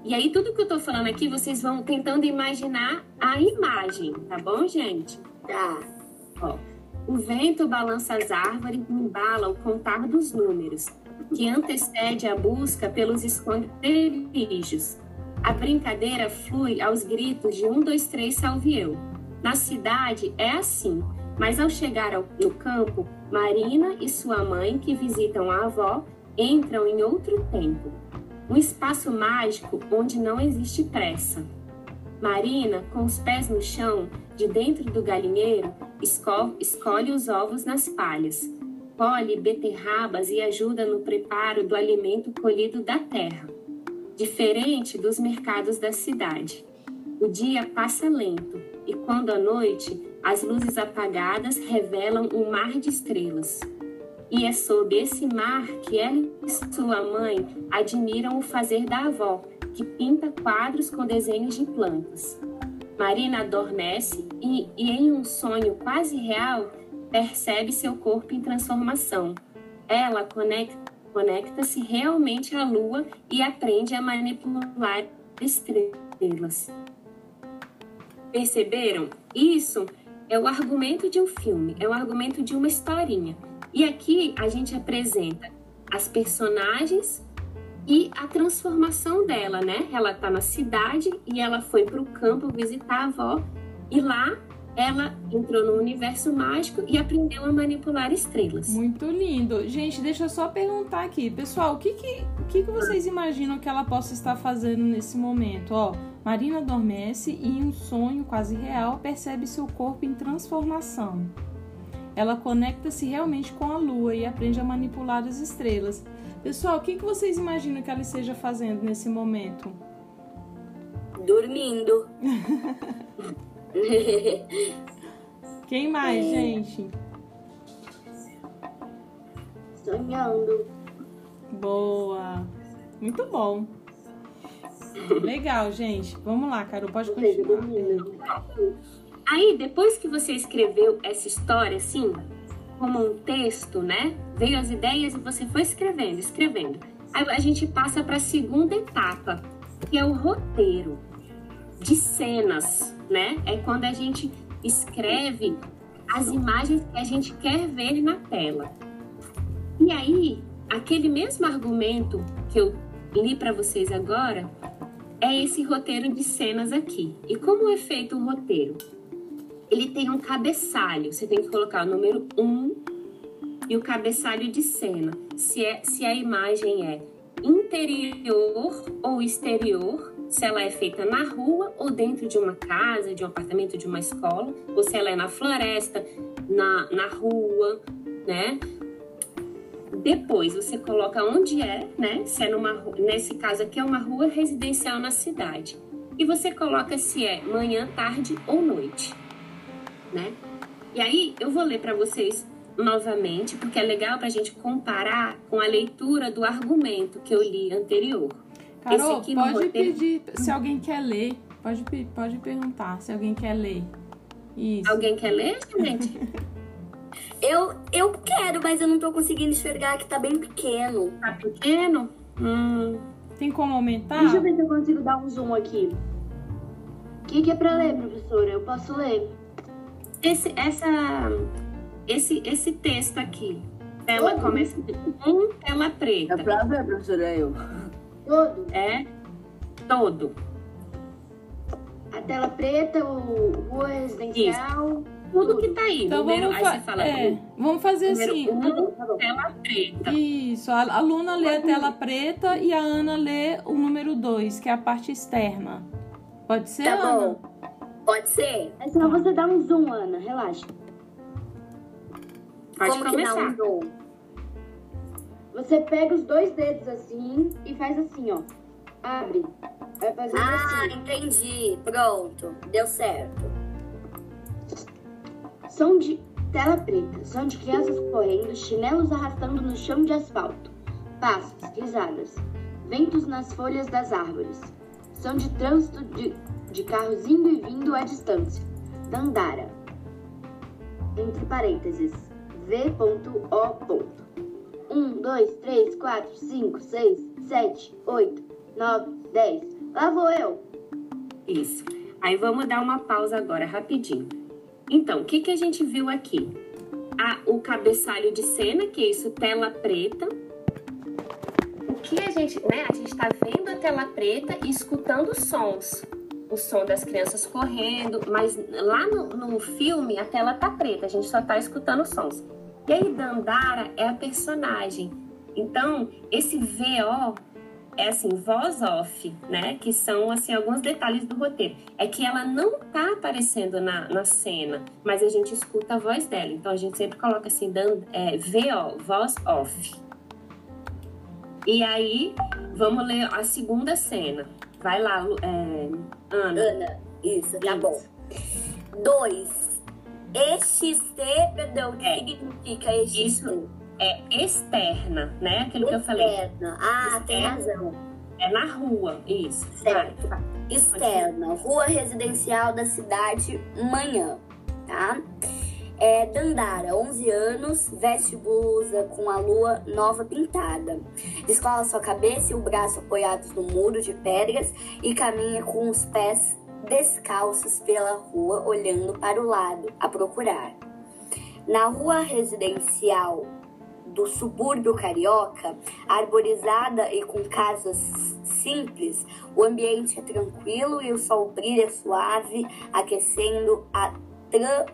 E aí, tudo que eu tô falando aqui, vocês vão tentando imaginar a imagem, tá bom, gente? Tá. Ó, o vento balança as árvores e embala o contar dos números, que antecede a busca pelos esconderijos. A brincadeira flui aos gritos de um, dois, três, salve eu. Na cidade é assim, mas ao chegar ao, no campo, Marina e sua mãe, que visitam a avó, entram em outro tempo. Um espaço mágico onde não existe pressa. Marina, com os pés no chão, de dentro do galinheiro, esco- escolhe os ovos nas palhas, colhe beterrabas e ajuda no preparo do alimento colhido da terra, diferente dos mercados da cidade. O dia passa lento e quando a noite as luzes apagadas revelam um mar de estrelas. E é sob esse mar que ela e sua mãe admiram o fazer da avó, que pinta quadros com desenhos de plantas. Marina adormece e, e, em um sonho quase real, percebe seu corpo em transformação. Ela conecta-se realmente à lua e aprende a manipular estrelas. Perceberam? Isso é o argumento de um filme, é o argumento de uma historinha. E aqui a gente apresenta as personagens e a transformação dela, né? Ela tá na cidade e ela foi para o campo visitar a avó e lá ela entrou no universo mágico e aprendeu a manipular estrelas. Muito lindo. Gente, deixa eu só perguntar aqui, pessoal, o que que, o que, que vocês imaginam que ela possa estar fazendo nesse momento? Ó, Marina adormece e em um sonho quase real percebe seu corpo em transformação. Ela conecta-se realmente com a lua e aprende a manipular as estrelas. Pessoal, o que, que vocês imaginam que ela esteja fazendo nesse momento? Dormindo. Quem mais, é. gente? Sonhando. Boa. Muito bom. Legal, gente. Vamos lá, Carol, pode continuar. Aí, depois que você escreveu essa história, assim, como um texto, né? Veio as ideias e você foi escrevendo, escrevendo. Aí a gente passa para a segunda etapa, que é o roteiro de cenas, né? É quando a gente escreve as imagens que a gente quer ver na tela. E aí, aquele mesmo argumento que eu li para vocês agora é esse roteiro de cenas aqui. E como é feito o roteiro? Ele tem um cabeçalho. Você tem que colocar o número 1 um e o cabeçalho de cena. Se, é, se a imagem é interior ou exterior, se ela é feita na rua ou dentro de uma casa, de um apartamento, de uma escola, ou se ela é na floresta, na, na rua, né? Depois você coloca onde é, né? Se é numa nesse caso aqui é uma rua residencial na cidade. E você coloca se é manhã, tarde ou noite né? E aí eu vou ler para vocês novamente, porque é legal para a gente comparar com a leitura do argumento que eu li anterior. Carol, pode roteiro... pedir se alguém quer ler, pode, pode perguntar se alguém quer ler. Isso. Alguém quer ler, gente? eu, eu quero, mas eu não tô conseguindo enxergar que tá bem pequeno. Tá pequeno? Hum. Tem como aumentar? Deixa eu ver se eu consigo dar um zoom aqui. O que, que é pra ler, professora? Eu posso ler. Esse, essa, esse, esse texto aqui, ela Todo. começa com tela preta. É pra ver, professora, eu. Todo. É, todo. A tela preta, o rua residencial. Isso. Tudo que tá aí. Então número, vamos, fa fala, é, vamos fazer assim. Um, tela preta. Isso, a aluna lê a tela preta e a Ana lê o número 2, que é a parte externa. Pode ser, tá Ana? Bom. Pode ser. É só você dar um zoom, Ana. Relaxa. Pode Como começar. que dá um zoom? Você pega os dois dedos assim e faz assim, ó. Abre. Vai fazer ah, assim. entendi. Pronto. Deu certo. Som de tela preta. Som de crianças correndo, chinelos arrastando no chão de asfalto. Passos, risadas. Ventos nas folhas das árvores. Som de trânsito de de carros indo e vindo à distância. Dandara. Entre parênteses. V.O. 1, 2, 3, 4, 5, 6, 7, 8, 9, 10. Lá vou eu. Isso. Aí vamos dar uma pausa agora, rapidinho. Então, o que, que a gente viu aqui? A, o cabeçalho de cena, que é isso, tela preta. O que a gente, né? A gente está vendo a tela preta e escutando sons o som das crianças correndo, mas lá no, no filme a tela tá preta, a gente só tá escutando sons. E aí Dandara é a personagem. Então, esse VO é assim, voz off, né? Que são assim alguns detalhes do roteiro. É que ela não tá aparecendo na, na cena, mas a gente escuta a voz dela. Então a gente sempre coloca assim, dan, é, VO, voz off. E aí, vamos ler a segunda cena. Vai lá, é, Ana. Ana, isso, tá isso. bom. Dois. EXT, perdão, o que É. significa EXT? Isso é externa, né? Aquilo que eu falei. Externa. Ah, tem Externa. razão. É na rua, isso. Certo. Externa, rua residencial da cidade, manhã, tá? É, Dandara, 11 anos, veste blusa com a lua nova pintada. Descola sua cabeça e o braço apoiados no muro de pedras e caminha com os pés descalços pela rua, olhando para o lado, a procurar. Na rua residencial do subúrbio carioca, arborizada e com casas simples, o ambiente é tranquilo e o sol brilha suave, aquecendo a tran...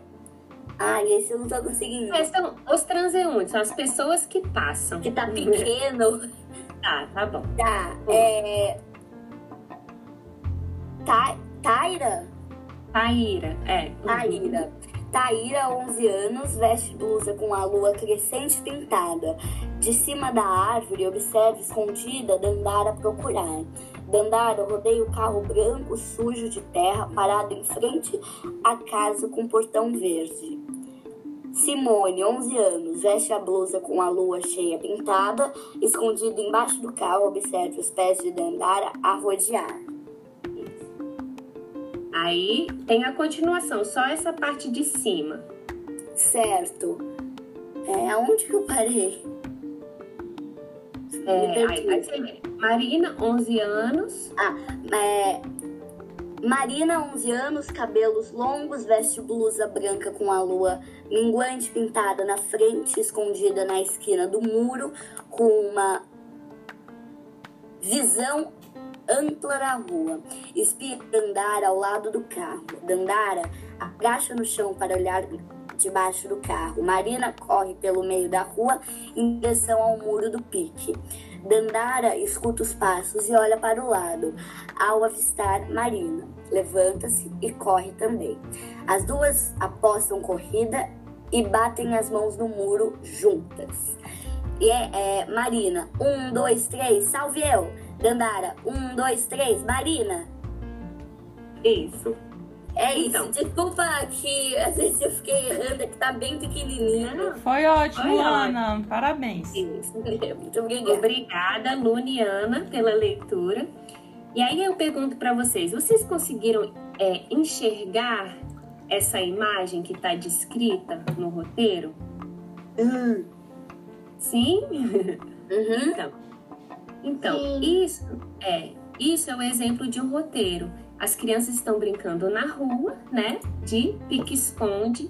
Ai, esse eu não tô conseguindo. É, são os transeuntes, são as pessoas que passam. Que tá pequeno. Tá, tá bom. Tá, é... Ta... Taira? Taíra, é. Taíra. Taíra, 11 anos, veste blusa com a lua crescente pintada. De cima da árvore, observa escondida Dandara procurar. Dandara rodeia o carro branco sujo de terra parado em frente à casa com portão verde. Simone, 11 anos, veste a blusa com a lua cheia pintada. Escondida embaixo do carro, observa os pés de Dandara a rodear. Aí tem a continuação, só essa parte de cima. Certo. É, aonde que eu parei? É, aí, aí. Marina, 11 anos. É, Marina, 11 anos, cabelos longos, veste blusa branca com a lua minguante pintada na frente, escondida na esquina do muro, com uma visão ampla da rua. Espia Dandara ao lado do carro. Dandara agacha no chão para olhar debaixo do carro. Marina corre pelo meio da rua em direção ao muro do pique. Dandara escuta os passos e olha para o lado ao avistar Marina. Levanta-se e corre também. As duas apostam corrida e batem as mãos no muro juntas. E é, é, Marina, um, dois, três, salve eu! Dandara, um, dois, três, Marina! Isso. É isso, Então. desculpa que às vezes eu fiquei errando, é que tá bem pequenininho. Foi ótimo, Foi Ana. Parabéns. Isso. Muito obrigada. Obrigada, Luniana, pela leitura. E aí eu pergunto para vocês, vocês conseguiram é, enxergar essa imagem que está descrita no roteiro? Hum, Sim? uhum. Então, então Sim. isso é isso é o exemplo de um roteiro. As crianças estão brincando na rua, né? De pique-esconde.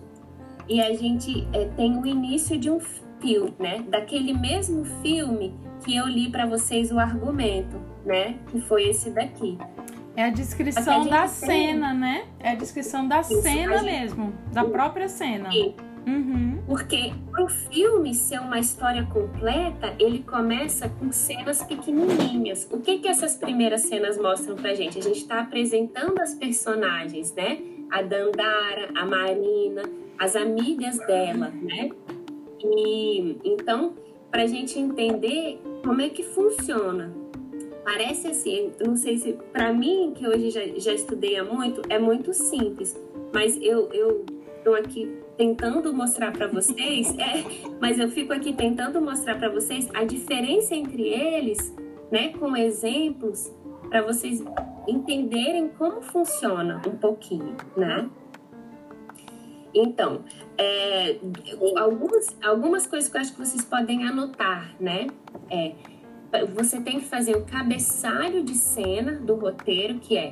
E a gente é, tem o início de um filme, né? Daquele mesmo filme que eu li para vocês o argumento, né? Que foi esse daqui. É a a descrição gente da tem- cena, né? É a descrição da Isso, cena a gente- mesmo. Da própria cena. E Uhum. Porque pro filme ser uma história completa, ele começa com cenas pequenininhas. O que que essas primeiras cenas mostram pra gente? A gente está apresentando as personagens, né? A Dandara, a Marina, as amigas dela, né? E então, pra gente entender como é que funciona. Parece assim, não sei se para mim que hoje já, já estudei há muito, é muito simples, mas eu eu tô aqui tentando mostrar para vocês, é, mas eu fico aqui tentando mostrar para vocês a diferença entre eles, né, com exemplos para vocês entenderem como funciona um pouquinho, né? Então, é, algumas, algumas coisas que eu acho que vocês podem anotar, né? É, você tem que fazer o cabeçalho de cena do roteiro, que é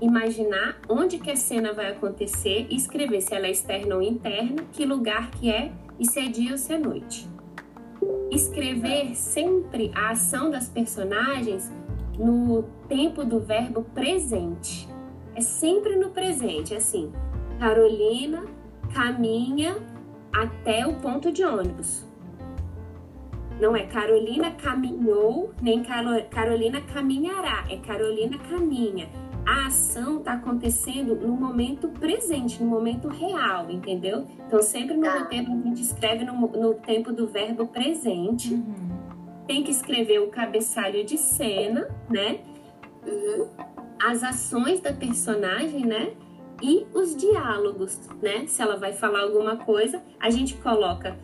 imaginar onde que a cena vai acontecer escrever se ela é externa ou interna, que lugar que é e se é dia ou se é noite. Escrever sempre a ação das personagens no tempo do verbo presente. É sempre no presente, assim. Carolina caminha até o ponto de ônibus. Não é Carolina caminhou, nem Caro- Carolina caminhará. É Carolina caminha. A ação está acontecendo no momento presente, no momento real, entendeu? Então, sempre no Tá. roteiro a gente escreve no, no tempo do verbo presente. Uhum. Tem que escrever o cabeçalho de cena, né? Uhum. as ações da personagem, né? e os diálogos, né? Se ela vai falar alguma coisa, a gente coloca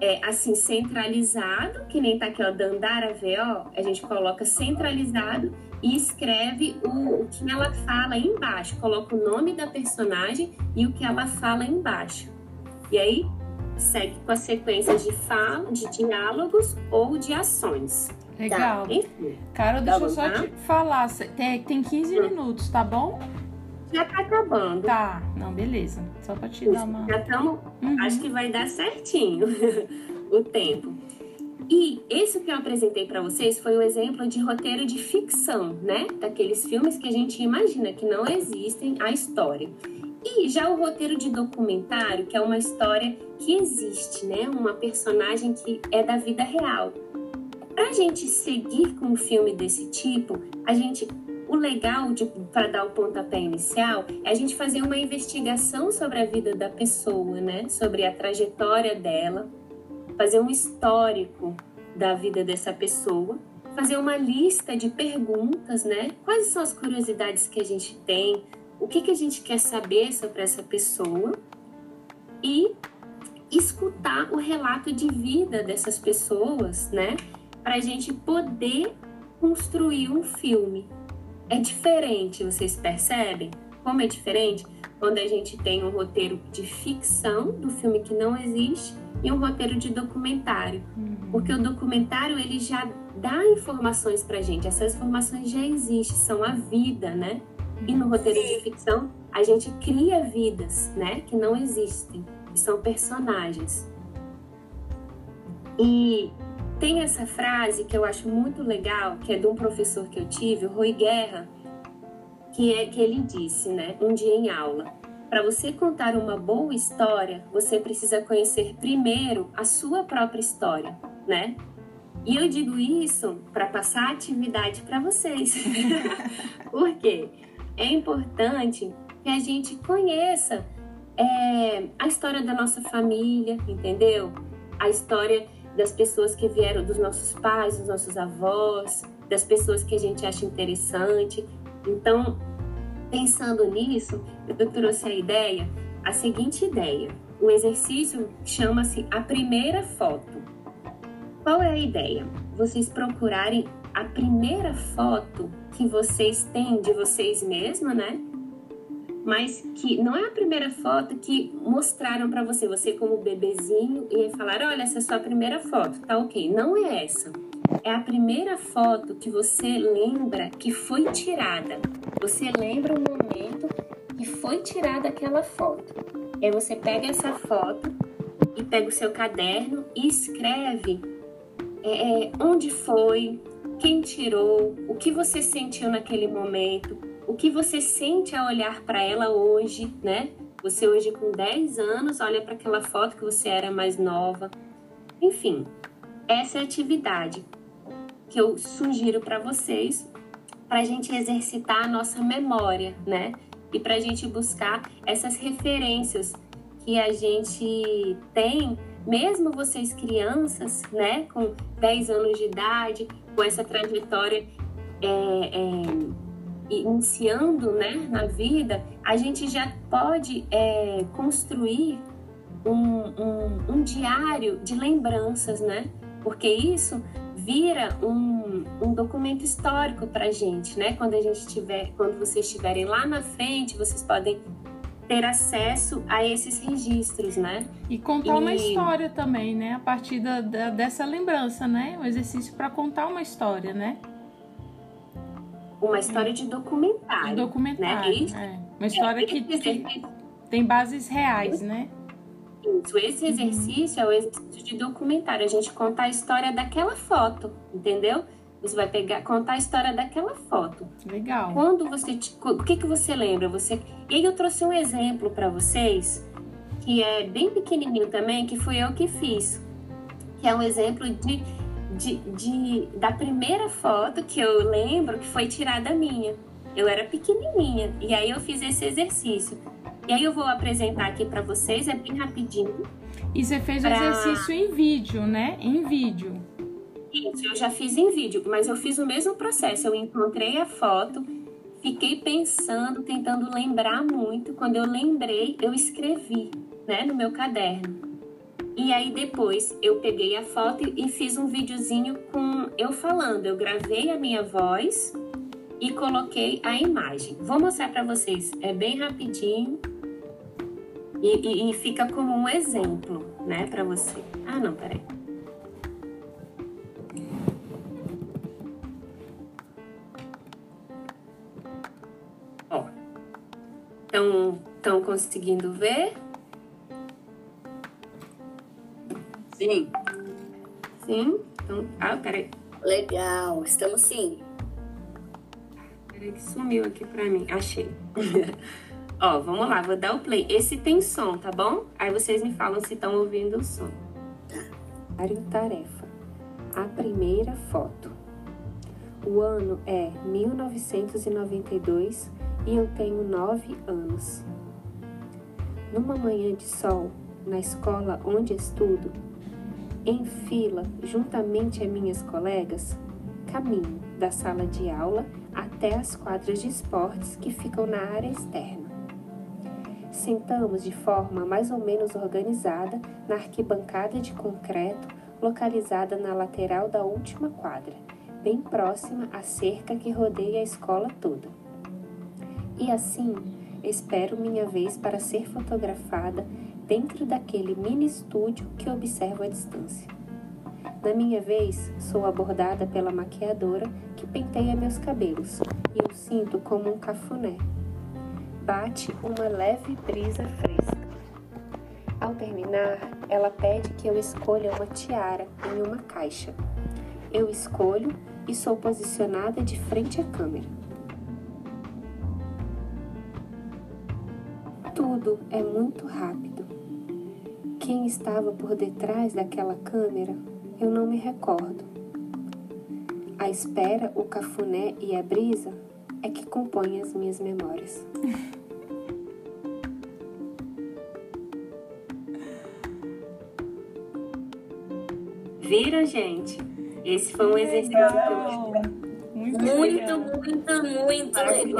é, assim centralizado, que nem tá aqui ó, Dandara VO, a gente coloca centralizado e escreve o, o que ela fala embaixo, coloca o nome da personagem e o que ela fala embaixo. E aí segue com as sequências de fala, de diálogos ou de ações. Legal. Tá? Carol, deixa eu só te falar. Tem, tem 15 hum. minutos, tá bom? Já tá acabando. Tá, não, beleza. Só pra te dar uma. Já estamos. Uhum. Acho que vai dar certinho o tempo. E esse que eu apresentei para vocês foi um exemplo de roteiro de ficção, né? Daqueles filmes que a gente imagina que não existem a história. E já o roteiro de documentário, que é uma história que existe, né? Uma personagem que é da vida real. Para a gente seguir com um filme desse tipo, a gente o legal para dar o pontapé inicial é a gente fazer uma investigação sobre a vida da pessoa, né? Sobre a trajetória dela, fazer um histórico da vida dessa pessoa, fazer uma lista de perguntas, né? Quais são as curiosidades que a gente tem, o que, que a gente quer saber sobre essa pessoa e escutar o relato de vida dessas pessoas, né? Para a gente poder construir um filme. É diferente, vocês percebem? Como é diferente quando a gente tem um roteiro de ficção do filme que não existe e um roteiro de documentário. Uhum. Porque o documentário ele já dá informações pra gente, essas informações já existem, são a vida, né? E no roteiro de ficção, a gente cria vidas, né, que não existem, que são personagens. E tem essa frase que eu acho muito legal, que é de um professor que eu tive, o Rui Guerra, que é que ele disse, né, um dia em aula, para você contar uma boa história, você precisa conhecer primeiro a sua própria história, né? E eu digo isso para passar atividade para vocês. Por quê? é importante que a gente conheça é, a história da nossa família, entendeu? A história das pessoas que vieram, dos nossos pais, dos nossos avós, das pessoas que a gente acha interessante. Então, pensando nisso, eu trouxe a ideia, a seguinte ideia. O exercício chama-se a primeira foto. Qual é a ideia? Vocês procurarem a primeira foto que vocês têm de vocês mesmos, né? Mas que não é a primeira foto que mostraram para você, você como bebezinho, e falaram: olha, essa é a sua primeira foto, tá ok. Não é essa. É a primeira foto que você lembra que foi tirada. Você lembra o momento que foi tirada aquela foto. E aí você pega essa foto e pega o seu caderno e escreve é, é onde foi, quem tirou, o que você sentiu naquele momento, o que você sente ao olhar para ela hoje, né? Você hoje com 10 anos olha para aquela foto que você era mais nova. Enfim, essa é a atividade que eu sugiro para vocês para a gente exercitar a nossa memória, né? E para a gente buscar essas referências que a gente tem, mesmo vocês crianças, né, com 10 anos de idade, com essa trajetória é, é, iniciando né, na vida, a gente já pode é, construir um, um, um, diário de lembranças, né? Porque isso vira um, um documento histórico para gente, né? Quando a gente tiver, quando vocês estiverem lá na frente, vocês podem ter acesso a esses registros, né? E contar e... uma história também, né? A partir da, da dessa lembrança, né? Um exercício para contar uma história, né? Uma história de documentário. De documentário, né? é. Uma história é, que, que tem bases reais, né? Isso, esse uhum. exercício é o exercício de documentário. A gente contar a história daquela foto, entendeu? Você vai pegar, contar a história daquela foto. Legal. Quando você, o que que você lembra? Você, e aí eu trouxe um exemplo para vocês que é bem pequenininho também, que fui eu que fiz, que é um exemplo de, de, de da primeira foto que eu lembro que foi tirada minha. Eu era pequenininha e aí eu fiz esse exercício. E aí eu vou apresentar aqui para vocês, é bem rapidinho. E você fez pra... o exercício em vídeo, né? Em vídeo. Isso, eu já fiz em vídeo, mas eu fiz o mesmo processo. Eu encontrei a foto, fiquei pensando, tentando lembrar muito. Quando eu lembrei, eu escrevi, né, no meu caderno. E aí depois eu peguei a foto e fiz um videozinho com eu falando. Eu gravei a minha voz e coloquei a imagem. Vou mostrar para vocês, é bem rapidinho e, e, e, fica como um exemplo, né, para você. Ah, não, peraí. Ó, estão conseguindo ver? Sim. Sim? Então, ah, peraí. Legal, estamos sim. Peraí que sumiu aqui pra mim. Achei. Ó, vamos lá, vou dar o play. Esse tem som, tá bom? Aí vocês me falam se estão ouvindo o som. Área tarefa. A primeira foto. O ano é 1992 e eu tenho 9 anos. Numa manhã de sol, na escola onde estudo, em fila, juntamente a minhas colegas, caminho da sala de aula até as quadras de esportes que ficam na área externa. Sentamos de forma mais ou menos organizada na arquibancada de concreto localizada na lateral da última quadra, bem próxima à cerca que rodeia a escola toda. E assim, espero minha vez para ser fotografada dentro daquele mini estúdio que observo à distância. Na minha vez, sou abordada pela maquiadora que penteia meus cabelos e eu sinto como um cafuné. Bate uma leve brisa fresca. Ao terminar, ela pede que eu escolha uma tiara em uma caixa. Eu escolho e sou posicionada de frente à câmera. Tudo é muito rápido. Quem estava por detrás daquela câmera, eu não me recordo. A espera, o cafuné e a brisa é que compõem as minhas memórias. Viram, gente? Esse foi um exercício legal. Muito, muito, muito, muito legal.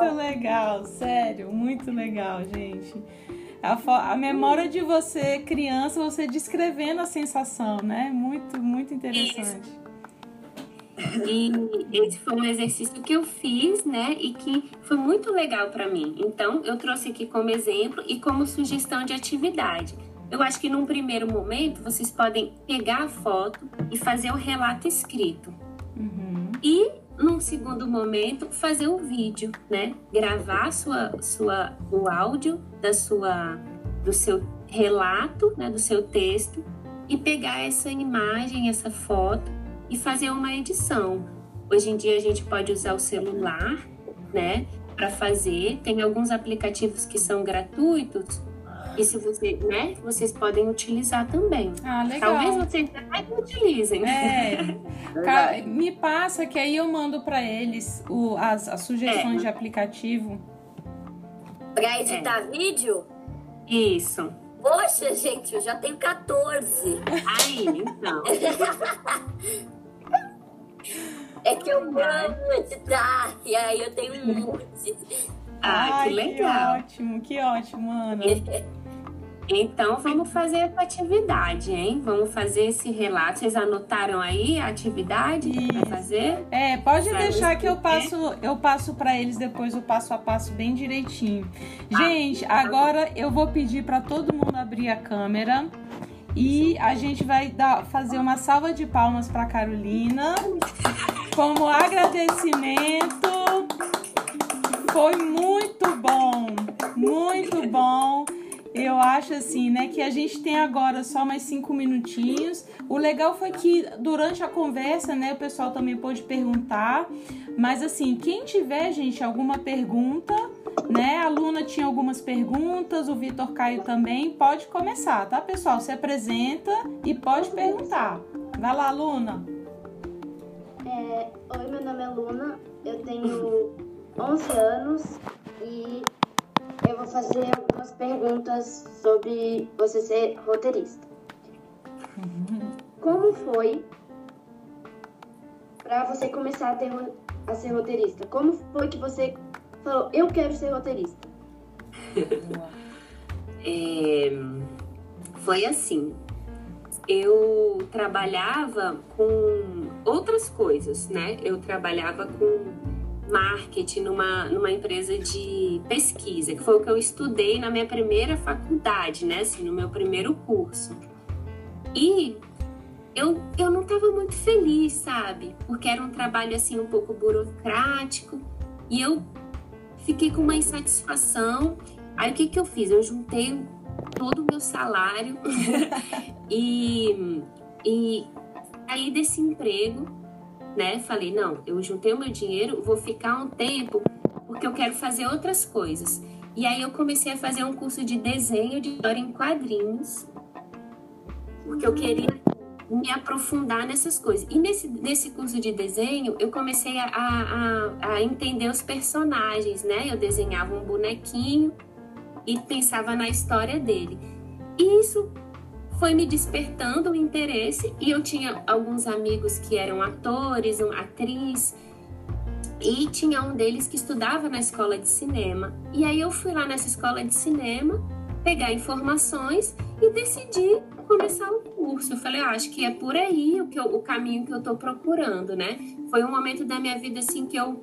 Muito legal, sério, muito legal, gente a, a memória de você, criança, você descrevendo a sensação, né? Muito, muito interessante. Isso. E esse foi um exercício que eu fiz, né? E que foi muito legal para mim. Então, eu trouxe aqui como exemplo e como sugestão de atividade. Eu acho que num primeiro momento vocês podem pegar a foto e fazer o relato escrito. Uhum. E num segundo momento, fazer o vídeo, né? Gravar sua, sua, o áudio da sua, do seu relato, né? do seu texto e pegar essa imagem, essa foto e fazer uma edição. Hoje em dia a gente pode usar o celular, né? Para fazer. Tem alguns aplicativos que são gratuitos e se você, né, vocês podem utilizar também. Ah, legal. Talvez vocês não utilizem. É. Me passa que aí eu mando para eles o, as, as sugestões é. de aplicativo. Pra editar é. vídeo? Isso. Poxa, gente, eu já tenho 14. Aí, então. é que eu amo editar, e aí eu tenho um monte. Ah, Ai, que legal. Que ótimo, que ótimo, Ana. Então vamos fazer essa atividade, hein? Vamos fazer esse relato. Vocês anotaram aí a atividade para fazer? É, pode pra deixar que eu passo, eu passo para eles depois o passo a passo bem direitinho. Ah, gente, agora eu vou pedir para todo mundo abrir a câmera e a gente vai dar, fazer uma salva de palmas para Carolina como agradecimento. Foi muito bom, muito bom. Eu acho assim, né, que a gente tem agora só mais cinco minutinhos. O legal foi que durante a conversa, né, o pessoal também pôde perguntar. Mas assim, quem tiver, gente, alguma pergunta, né, a Luna tinha algumas perguntas, o Vitor Caio também, pode começar, tá, pessoal? Se apresenta e pode perguntar. Vai lá, Luna. É, Oi, meu nome é Luna, eu tenho 11 anos e eu vou fazer algumas perguntas sobre você ser roteirista. Como foi para você começar a ter a ser roteirista? Como foi que você falou, eu quero ser roteirista? é, foi assim. Eu trabalhava com outras coisas, né? Eu trabalhava com marketing numa, numa empresa de pesquisa, que foi o que eu estudei na minha primeira faculdade, né? Assim, no meu primeiro curso. E eu, eu não estava muito feliz, sabe? Porque era um trabalho assim um pouco burocrático e eu fiquei com uma insatisfação. Aí o que, que eu fiz? Eu juntei todo o meu salário e, e aí desse emprego, né? Falei, não, eu juntei o meu dinheiro, vou ficar um tempo porque eu quero fazer outras coisas. E aí eu comecei a fazer um curso de desenho de história em quadrinhos, porque eu queria me aprofundar nessas coisas. E nesse, nesse curso de desenho, eu comecei a, a, a entender os personagens, né? Eu desenhava um bonequinho e pensava na história dele. E isso foi me despertando o interesse e eu tinha alguns amigos que eram atores, uma atriz, e tinha um deles que estudava na escola de cinema. E aí eu fui lá nessa escola de cinema pegar informações e decidi começar o curso. Eu falei, ah, acho que é por aí o, que eu, o caminho que eu estou procurando, né? Foi um momento da minha vida assim que eu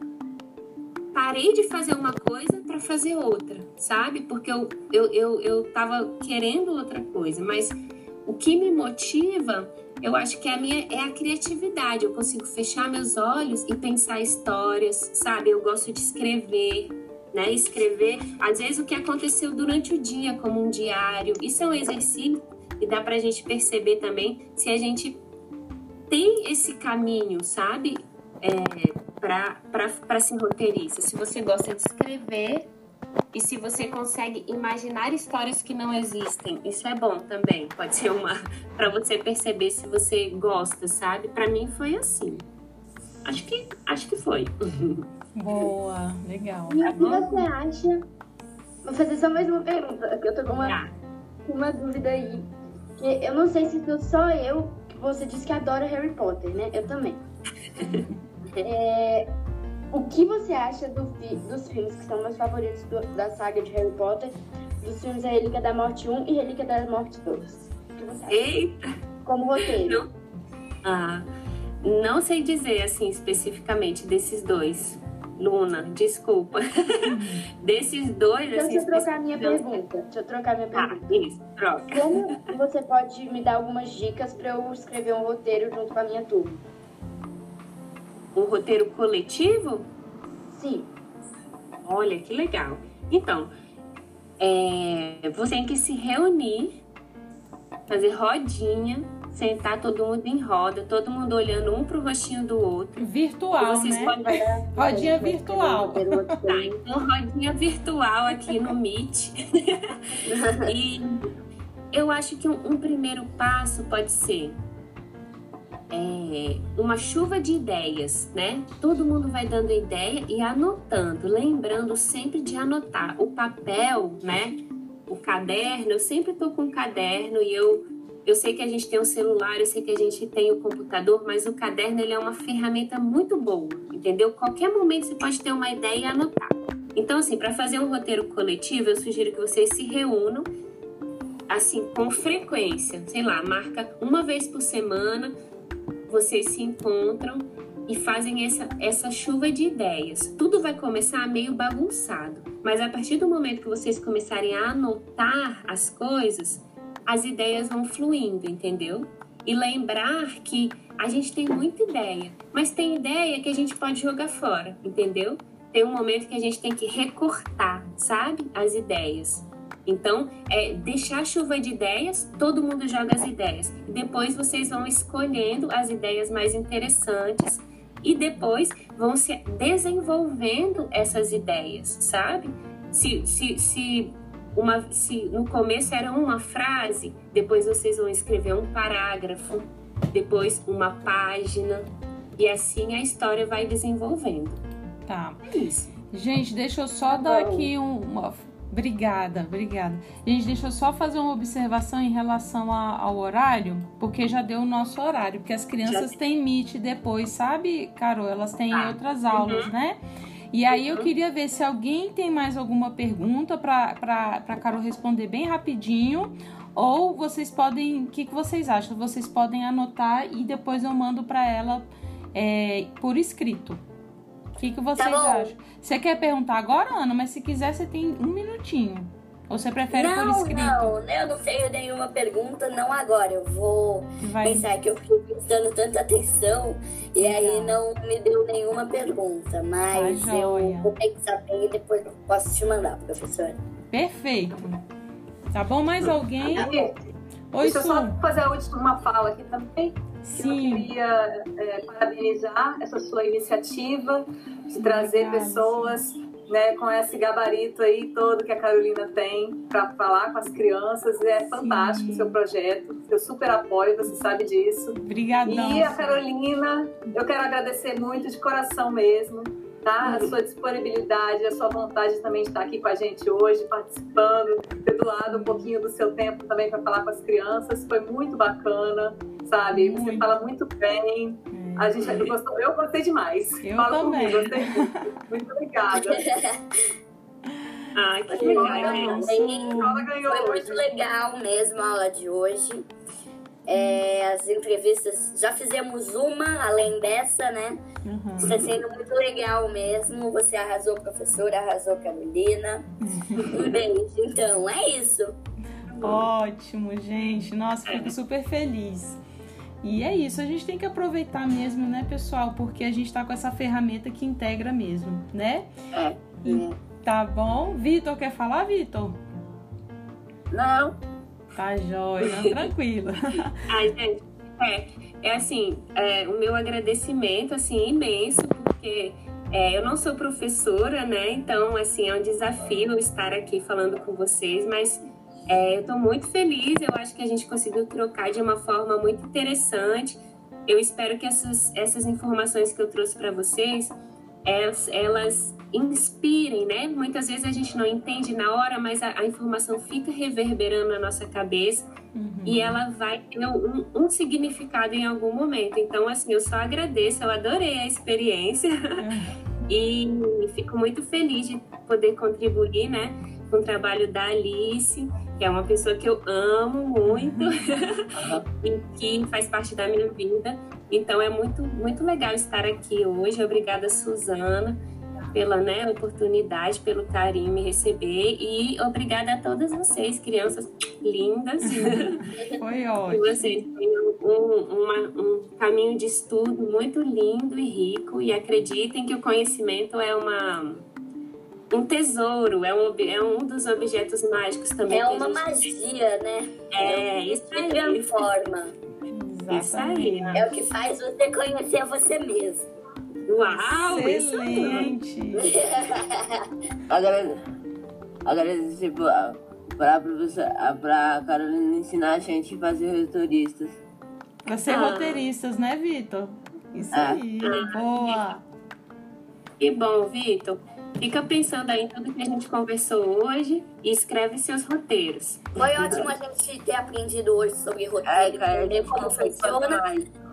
parei de fazer uma coisa para fazer outra, sabe? Porque eu, eu, eu, eu tava querendo outra coisa, mas o que me motiva, eu acho que é a minha é a criatividade. Eu consigo fechar meus olhos e pensar histórias, sabe? Eu gosto de escrever, né? Escrever, às vezes, o que aconteceu durante o dia, como um diário. Isso é um exercício e dá para a gente perceber também se a gente tem esse caminho, sabe? É, para ser roteirista. Se você gosta de escrever e se você consegue imaginar histórias que não existem, isso é bom também. Pode ser uma para você perceber se você gosta, sabe? Para mim foi assim. Acho que acho que foi. Boa, legal. E o que você acha? Vou fazer só mais uma pergunta, que eu tô com uma, Tá. uma dúvida aí. Que eu não sei se sou só eu que você disse que adora Harry Potter, né? Eu também. É, o que você acha do fi- dos filmes que são meus favoritos do- da saga de Harry Potter? Dos filmes A Relíquia da Morte 1 e Relíquia da Morte 2. O que você acha? Eita! Como roteiro. Ah, não sei dizer assim especificamente desses dois. Luna, desculpa. desses dois, Então, assim, deixa eu trocar a minha pergunta. Deixa eu trocar a minha Tá, pergunta. isso, troca. Como você pode me dar algumas dicas para eu escrever um roteiro junto com a minha turma? Um roteiro coletivo? Sim. Olha que legal. Então, é, você tem que se reunir, fazer rodinha, sentar todo mundo em roda, todo mundo olhando um pro rostinho do outro. Virtual, Vocês né? podem Rodinha virtual. Tá, então rodinha virtual aqui no Meet. e eu acho que um, um primeiro passo pode ser é, uma chuva de ideias, né? Todo mundo vai dando ideia e anotando, lembrando sempre de anotar. O papel, né? O caderno, eu sempre tô com um caderno e eu eu sei que a gente tem o celular, eu sei que a gente tem o computador, mas o caderno ele é uma ferramenta muito boa, entendeu? Qualquer momento você pode ter uma ideia e anotar. Então, assim, para fazer um roteiro coletivo, eu sugiro que vocês se reúnam, assim, com frequência. Sei lá, marca uma vez por semana, vocês se encontram e fazem essa, essa chuva de ideias. Tudo vai começar meio bagunçado, mas a partir do momento que vocês começarem a anotar as coisas, as ideias vão fluindo, entendeu? E lembrar que a gente tem muita ideia, mas tem ideia que a gente pode jogar fora, entendeu? Tem um momento que a gente tem que recortar, sabe? As ideias. Então, é deixar a chuva de ideias, todo mundo joga as ideias. E depois vocês vão escolhendo as ideias mais interessantes e depois vão se desenvolvendo essas ideias, sabe? Se, se, se, uma, se no começo era uma frase, depois vocês vão escrever um parágrafo, depois uma página, e assim a história vai desenvolvendo. Tá. É isso. Gente, deixa eu só dar aqui um- uma, Obrigada, obrigada. Gente, deixa eu só fazer uma observação em relação a, ao horário, porque já deu o nosso horário, porque as crianças já... têm Meet depois, sabe, Carol? Elas têm ah, outras aulas, uhum. né? E aí eu uhum. queria ver se alguém tem mais alguma pergunta para Carol responder bem rapidinho. Ou vocês podem. O que, que vocês acham? Vocês podem anotar e depois eu mando para ela é, por escrito. O que, que vocês tá acham? Você quer perguntar agora, Ana? Mas se quiser, você tem um minutinho. Ou você prefere não, por escrito? Não, eu não tenho nenhuma pergunta, não agora. Eu vou Vai. pensar que eu fiquei prestando tanta atenção e aí não me deu nenhuma pergunta. Mas tá eu vou ter que saber e depois eu posso te mandar, professora. Perfeito. Tá bom? Mais alguém? Oi, Deixa eu só fazer uma fala aqui também. Sim. Eu queria é, parabenizar essa sua iniciativa de trazer Obrigada. pessoas né, com esse gabarito aí todo que a Carolina tem para falar com as crianças. É fantástico o seu projeto. Eu super apoio, você sabe disso. Obrigada. E a Carolina, eu quero agradecer muito de coração mesmo. Tá? A sua disponibilidade, a sua vontade também de estar aqui com a gente hoje, participando, ter doado um pouquinho do seu tempo também para falar com as crianças. Foi muito bacana, sabe? Muito. Você fala muito bem. A gente eu gostou, eu gostei demais. Eu Fala também. Comigo, gostei muito. muito obrigada. Ai, que legal, Foi muito legal mesmo a aula de hoje. É, as entrevistas, já fizemos uma além dessa, né? Uhum. Está sendo muito legal mesmo. Você arrasou, professora, arrasou, Carolina. um beijo. Então, é isso. Ótimo, gente. Nossa, fico super feliz. E é isso, a gente tem que aproveitar mesmo, né, pessoal? Porque a gente tá com essa ferramenta que integra mesmo, né? É. E, tá bom. Vitor, quer falar, Vitor? Não. Tá jóia, não, tranquilo. Ai, gente, é, é assim, é, o meu agradecimento, assim, imenso, porque é, eu não sou professora, né? Então, assim, é um desafio estar aqui falando com vocês, mas é, eu estou muito feliz, eu acho que a gente conseguiu trocar de uma forma muito interessante. Eu espero que essas, essas informações que eu trouxe para vocês, elas, elas, inspirem, né? Muitas vezes a gente não entende na hora, mas a, a informação fica reverberando na nossa cabeça uhum. e ela vai ter um, um, significado em algum momento. Então, assim, eu só agradeço, eu adorei a experiência uhum. e fico muito feliz de poder contribuir, né? com o trabalho da Alice, que é uma pessoa que eu amo muito e que faz parte da minha vida. Então é muito, muito legal estar aqui hoje. Obrigada, Suzana, pela né, oportunidade, pelo carinho me receber e obrigada a todas vocês, crianças lindas. Foi ótimo. Vocês tenham um, uma, um caminho de estudo muito lindo e rico e acreditem que o conhecimento é uma um tesouro, é um, é um dos objetos mágicos também. É uma magia, né? É, isso aí. transforma. Isso aí. É o que faz você conhecer você mesmo. Uau, excelente! Agradecer para a professora, para a Carolina ensinar a gente a fazer roteiristas. Para ser ah. roteiristas, né, Vitor? Isso é. aí, ah. boa! Que bom, Vitor. Fica pensando aí em tudo que a gente conversou hoje e escreve seus roteiros. Foi ótimo a gente ter aprendido hoje sobre roteiro, é, como funciona,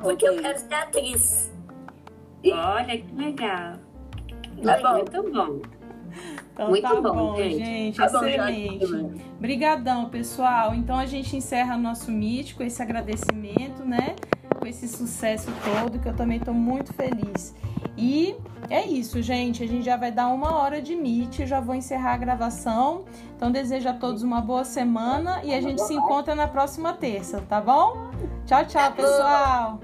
porque eu quero ser atriz. Olha que legal. Tá bom. Muito bom. Então Muito tá bom, bom gente. gente tá excelente. Bom, Obrigadão, pessoal. Então a gente encerra nosso com esse agradecimento, né? Com esse sucesso todo, que eu também estou muito feliz. E é isso, gente. A gente já vai dar uma hora de Meet. Já vou encerrar a gravação. Então, desejo a todos uma boa semana e a gente se encontra na próxima terça, tá bom? Tchau, tchau, pessoal.